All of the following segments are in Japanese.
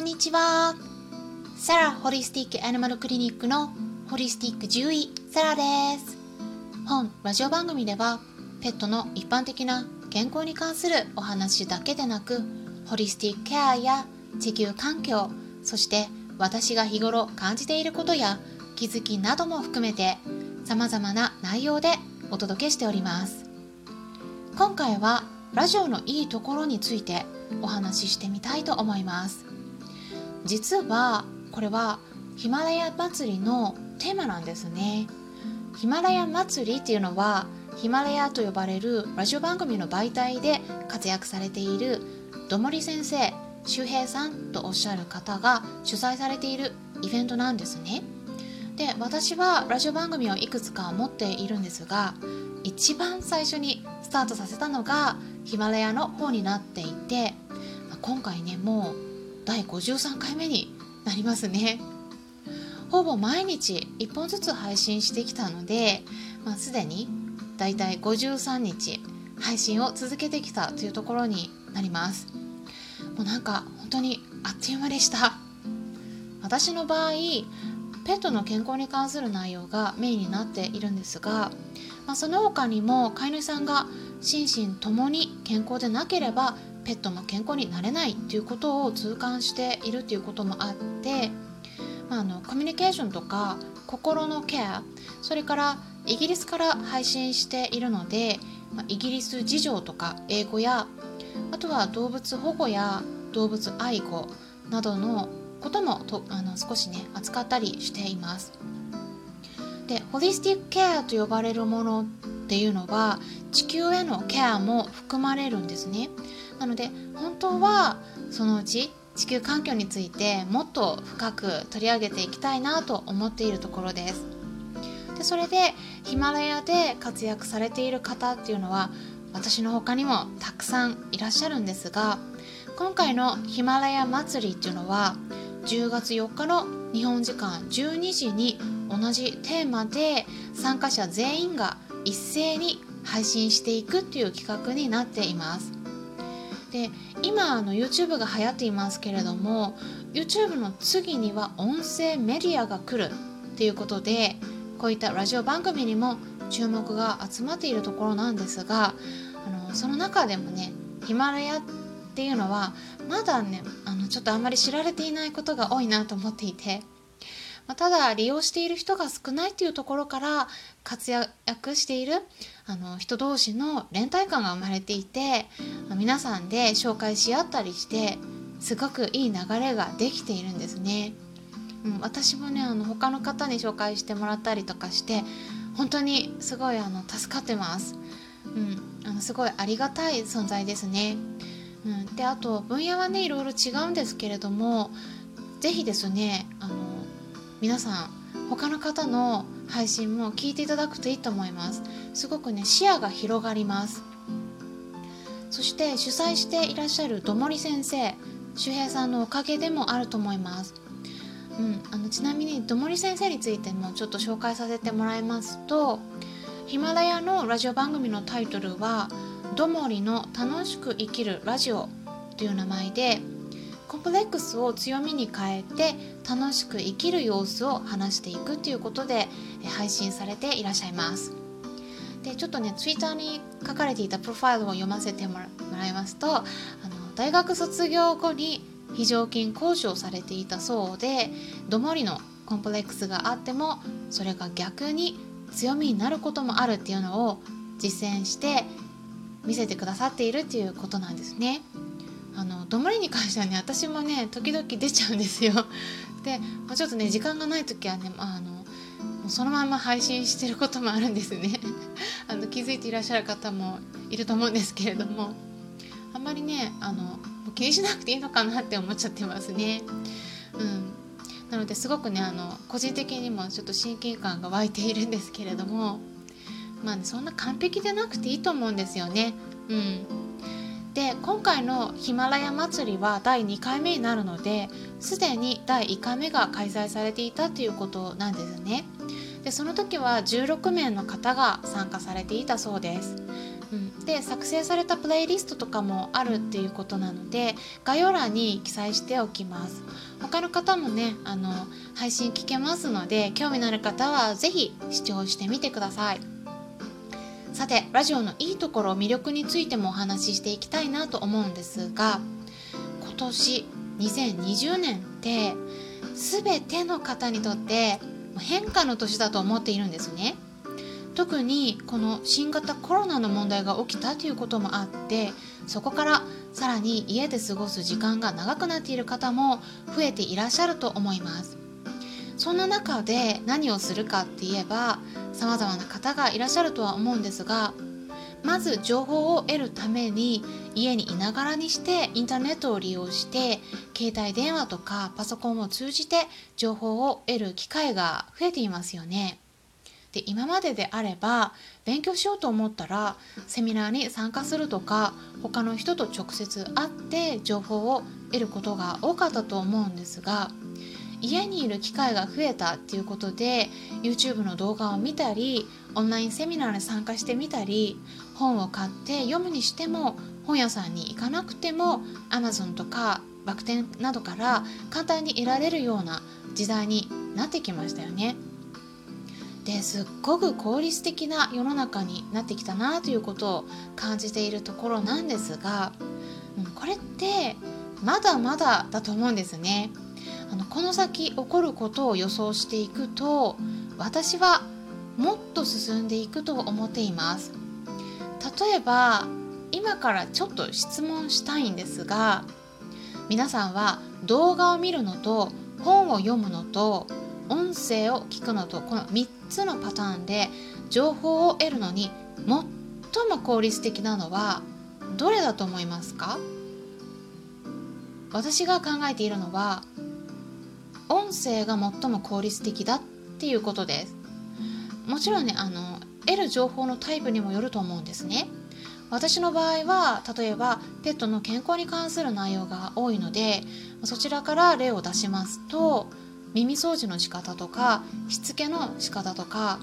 んにちは。サラホリスティックアニマルクリニックのホリスティック獣医サラです。本ラジオ番組ではペットの一般的な健康に関するお話だけでなくホリスティックケアや地球環境そして私が日頃感じていることや気づきなども含めて様々な内容でお届けしております今回はラジオのいいところについてお話ししてみたいと思います実はこれはヒマラヤ祭りのテーマなんですね。ヒマラヤ祭りっていうのはヒマラヤと呼ばれるラジオ番組の媒体で活躍されているどもり先生周平さんとおっしゃる方が主催されているイベントなんですね。で私はラジオ番組をいくつか持っているんですが一番最初にスタートさせたのがヒマラヤの方になっていて今回ねもう第53回目になりますね。ほぼ毎日1本ずつ配信してきたので、まあ、すでにだいたい53日配信を続けてきたというところになります。もうなんか本当にあっという間でした。私の場合ペットの健康に関する内容がメインになっているんですが、まあ、その他にも飼い主さんが心身ともに健康でなければペットも健康になれないっていうことを痛感しているっていうこともあって、まあ、あのコミュニケーションとか心のケアそれからイギリスから配信しているので、まあ、イギリス事情とか英語やあとは動物保護や動物愛護などのこともとあの少しね扱ったりしています。でホリスティックケアと呼ばれるものっていうのは地球へのケアも含まれるんですね。なので本当はそのうち地球環境についてもっと深く取り上げていきたいなと思っているところです。でそれでヒマラヤで活躍されている方っていうのは私の他にもたくさんいらっしゃるんですが今回のヒマラヤ祭りっていうのは10月4日の日本時間12時に同じテーマで参加者全員が一斉に配信していくっていう企画になっています。で今あの YouTube が流行っていますけれども YouTube の次には音声メディアが来るっていうことでこういったラジオ番組にも注目が集まっているところなんですがあのその中でもねヒマラヤっていうのはまだねあのちょっとあんまり知られていないことが多いなと思っていてまあ、ただ利用している人が少ないというところから活躍しているあの人同士の連帯感が生まれていて皆さんで紹介し合ったりしてすごくいい流れができているんですね。うん、私もねあの他の方に紹介してもらったりとかして本当にすごいあの助かってます。うん、あのすごいありがたい存在ですね。うん、であと分野はねいろいろ違うんですけれども是非ですねあの皆さん他の方の配信も聞いていただくといいと思います。すごくね視野が広がります。そして主催していらっしゃるどもり先生周平さんのおかげでもあると思います。うん、あのちなみにどもり先生についてもちょっと紹介させてもらいますとヒマラヤのラジオ番組のタイトルは「どもりの楽しく生きるラジオ」という名前でコンプレックスを強みに変えて楽しく生きる様子を話していくということで配信されていらっしゃいますでちょっとねツイッターに書かれていたプロファイルを読ませてもらいますとあの大学卒業後に非常勤講師をされていたそうでどもりのコンプレックスがあってもそれが逆に強みになることもあるっていうのを実践して見せてくださっているっていうことなんですね。あのどまりに関してはね私もね時々出ちゃうんですよ。で、まあ、ちょっとね時間がない時はね、まあ、あのもうそのまま配信してることもあるんですね。あの気づいていらっしゃる方もいると思うんですけれども。あんまりねあの気にしなくていいのかなって思っちゃってますね。うん。なのですごくねあの個人的にもちょっと親近感が湧いているんですけれども。まあ、ね、そんな完璧でなくていいと思うんですよね。うん。で今回のヒマラヤ祭りは第2回目になるのですでに第1回目が開催されていたということなんですね。でその時は16名の方が参加されていたそうです、うん、で作成されたプレイリストとかもあるっていうことなので概要欄に記載しておきます。他の方もねあの配信聞けますので興味のある方は是非視聴してみてください。さてラジオのいいところ魅力についてもお話ししていきたいなと思うんですが今年2020年って全ての方にとって変化の年だと思っているんですね。特にこの新型コロナの問題が起きたということもあってそこからさらに家で過ごす時間が長くなっている方も増えていらっしゃると思います。そんな中で何をするかって言えば様々な方がいらっしゃるとは思うんですがまず情報を得るために家にいながらにしてインターネットを利用して携帯電話とかパソコンを通じて情報を得る機会が増えていますよね。で今までであれば勉強しようと思ったらセミナーに参加するとか他の人と直接会って情報を得ることが多かったと思うんですが家にいる機会が増えたっていうことで YouTube の動画を見たりオンラインセミナーに参加してみたり本を買って読むにしても本屋さんに行かなくても Amazon とか楽天などから簡単に得られるような時代になってきましたよね。ですっごく効率的な世の中になってきたなということを感じているところなんですが、これってまだまだだと思うんですね。あのこの先起こることを予想していくと私はもっと進んでいくと思っています。例えば今からちょっと質問したいんですが皆さんは動画を見るのと本を読むのと音声を聞くのとこの3つのパターンで情報を得るのに最も効率的なのはどれだと思いますか？私が考えているのは音声が最も効率的だっていうことです。もちろんねあの得る情報のタイプにもよると思うんですね。私の場合は例えばペットの健康に関する内容が多いのでそちらから例を出しますと耳掃除の仕方とかしつけの仕方とか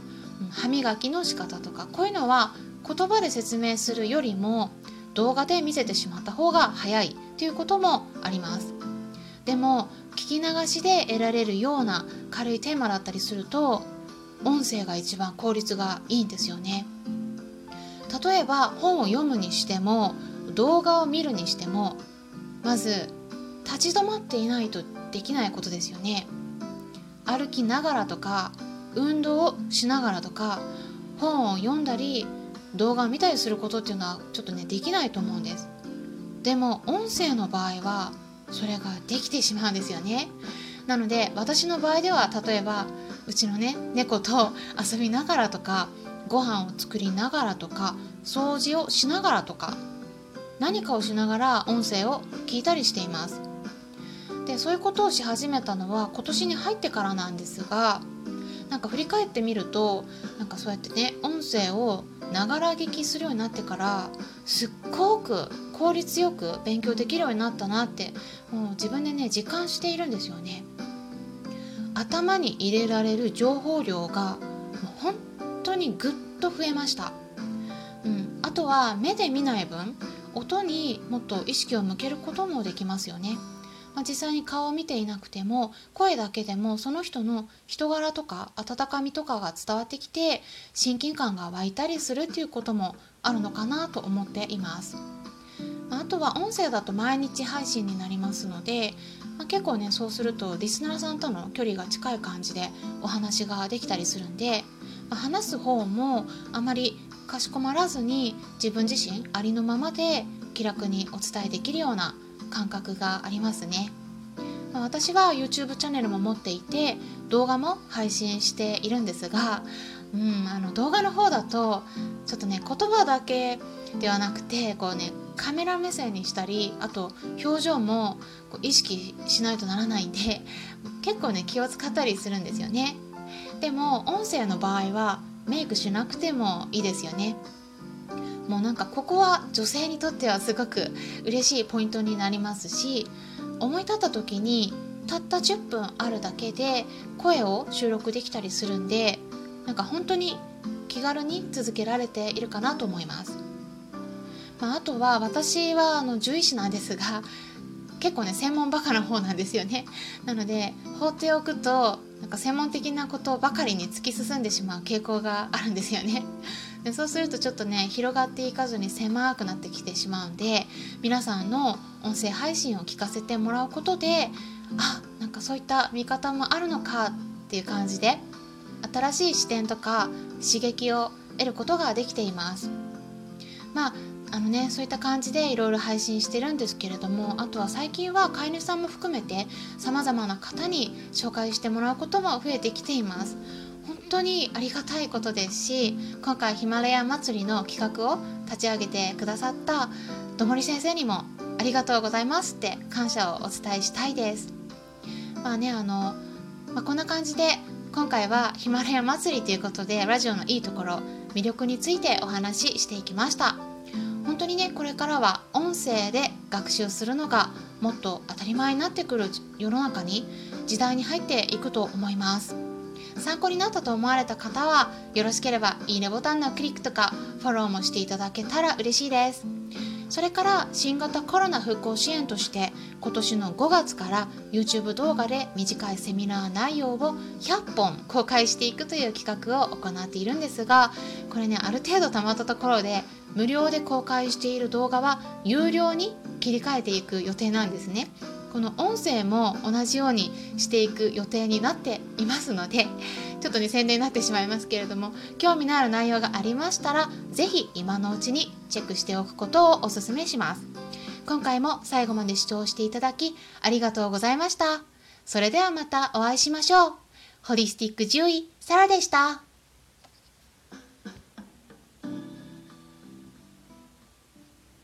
歯磨きの仕方とかこういうのは言葉で説明するよりも動画で見せてしまった方が早いということもあります。でも聞き流しで得られるような軽いテーマだったりすると音声が一番効率がいいんですよね。例えば本を読むにしても動画を見るにしてもまず立ち止まっていないとできないことですよね。歩きながらとか運動をしながらとか本を読んだり動画を見たりすることっていうのはちょっとねできないと思うんです。でも音声の場合はそれができてしまうんですよね。なので私の場合では例えばうちのね猫と遊びながらとかご飯を作りながらとか掃除をしながらとか何かをしながら音声を聞いたりしています。でそういうことをし始めたのは今年に入ってからなんですがなんか振り返ってみるとなんかそうやってね音声をながら聞きするようになってからすっごく効率よく勉強できるようになったなってもう自分でね実感しているんですよね。頭に入れられる情報量がもう本当にぐっと増えました、うん、あとは目で見ない分音にもっと意識を向けることもできますよね。まあ、実際に顔を見ていなくても声だけでもその人の人柄とか温かみとかが伝わってきて親近感が湧いたりするっていうこともあるのかなと思っています。あとは音声だと毎日配信になりますので、まあ、結構ねそうするとリスナーさんとの距離が近い感じでお話ができたりするんで、まあ、話す方もあまりかしこまらずに自分自身ありのままで気楽にお伝えできるような感覚がありますね。ま私は YouTube チャンネルも持っていて動画も配信しているんですが、うん、あの動画の方だとちょっとね言葉だけではなくてこうねカメラ目線にしたりあと表情も意識しないとならないんで結構ね気を使ったりするんですよね。でも音声の場合はメイクしなくてもいいですよね。もうなんかここは女性にとってはすごく嬉しいポイントになりますし思い立った時にたった10分あるだけで声を収録できたりするんでなんか本当に気軽に続けられているかなと思います。まあ、あとは私はあの獣医師なんですが結構ね専門バカな方なんですよね。なので放っておくとなんか専門的なことばかりに突き進んでしまう傾向があるんですよね。でそうするとちょっとね広がっていかずに狭くなってきてしまうんで皆さんの音声配信を聞かせてもらうことであなんかそういった見方もあるのかっていう感じで新しい視点とか刺激を得ることができています。まああのねそういった感じでいろいろ配信してるんですけれどもあとは最近は飼い主さんも含めてさまざまな方に紹介してもらうことも増えてきています。本当にありがたいことですし今回ヒマラヤ祭りの企画を立ち上げてくださったどもり先生にもありがとうございますって感謝をお伝えしたいです。まあねあの、まあ、こんな感じで今回はヒマラヤ祭りということでラジオのいいところ魅力についてお話ししていきました。本当にねこれからは音声で学習するのがもっと当たり前になってくる世の中に時代に入っていくと思います。参考になったと思われた方はよろしければいいねボタンのクリックとかフォローもしていただけたら嬉しいです。それから新型コロナ復興支援として今年の5月から YouTube 動画で短いセミナー内容を100本公開していくという企画を行っているんですがこれねある程度たまったところで無料で公開している動画は有料に切り替えていく予定なんですね。この音声も同じようにしていく予定になっていますので ちょっとね宣伝になってしまいますけれども興味のある内容がありましたら是非今のうちにチェックしておくことをお勧めします。今回も最後まで視聴していただきありがとうございました。それではまたお会いしましょう。ホリスティック獣医サラでした。